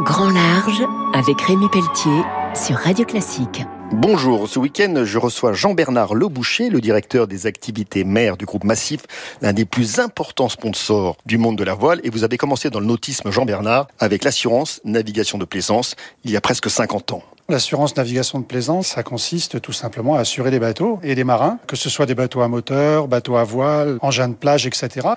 Grand Large avec Rémi Pelletier sur Radio Classique. Bonjour, ce week-end, je reçois Jean-Bernard Leboucher, le directeur des activités mères du groupe Massif, l'un des plus importants sponsors du monde de la voile. Et vous avez commencé dans le nautisme, Jean-Bernard, avec l'assurance navigation de plaisance, il y a presque 50 ans. L'assurance navigation de plaisance, ça consiste tout simplement à assurer les bateaux et les marins, que ce soit des bateaux à moteur, bateaux à voile, engins de plage, etc.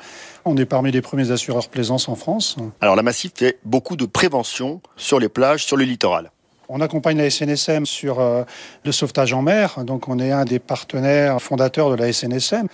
On est parmi les premiers assureurs plaisance en France. Alors la Massif fait beaucoup de prévention sur les plages, sur le littoral. On accompagne la SNSM sur euh, le sauvetage en mer, donc on est un des partenaires fondateurs de la SNSM.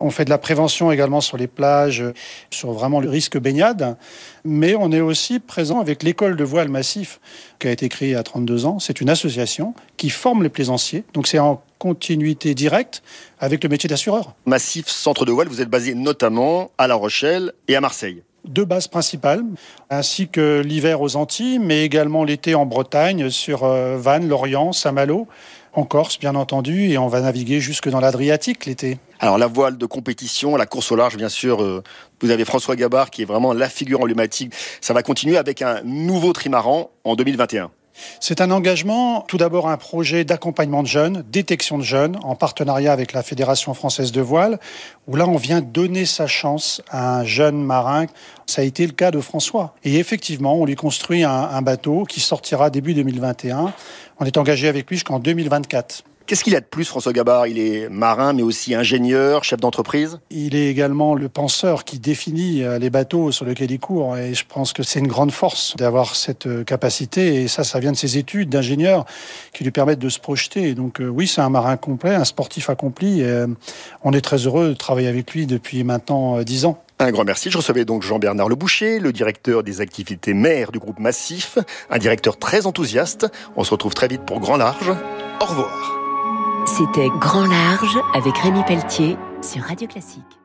On fait de la prévention également sur les plages, sur vraiment le risque baignade. Mais on est aussi présent avec l'école de voile massif qui a été créée a 32 ans. C'est une association qui forme les plaisanciers. Donc c'est en continuité directe avec le métier d'assureur. Massif Centre de voile, vous êtes basé notamment à La Rochelle et à Marseille deux bases principales, ainsi que l'hiver aux Antilles, mais également l'été en Bretagne, sur euh, Vannes, Lorient, Saint-Malo, en Corse, bien entendu, et on va naviguer jusque dans l'Adriatique l'été. Alors la voile de compétition, la course au large, bien sûr, euh, vous avez François Gabard qui est vraiment la figure emblématique. Ça va continuer avec un nouveau trimaran en 2021. C'est un engagement, tout d'abord un projet d'accompagnement de jeunes, détection de jeunes, en partenariat avec la Fédération française de voile, où là on vient donner sa chance à un jeune marin. Ça a été le cas de François. Et effectivement, on lui construit un, bateau qui sortira début 2021. On est engagé avec lui jusqu'en 2024. Qu'est-ce qu'il a de plus, François Gabard? Il est marin, mais aussi ingénieur, chef d'entreprise? Il est également le penseur qui définit euh, les bateaux sur lesquels il court. Et je pense que c'est une grande force d'avoir cette euh, capacité. Et ça, ça vient de ses études d'ingénieur qui lui permettent de se projeter. donc euh, oui, c'est un marin complet, un sportif accompli. Et on est très heureux de travailler avec lui depuis maintenant dix ans. Un grand merci. Je recevais donc Jean-Bernard Leboucher, le directeur des activités mères du groupe Massif, un directeur très enthousiaste. On se retrouve très vite pour Grand Large. Au revoir. C'était Grand Large avec Rémi Pelletier sur Radio Classique.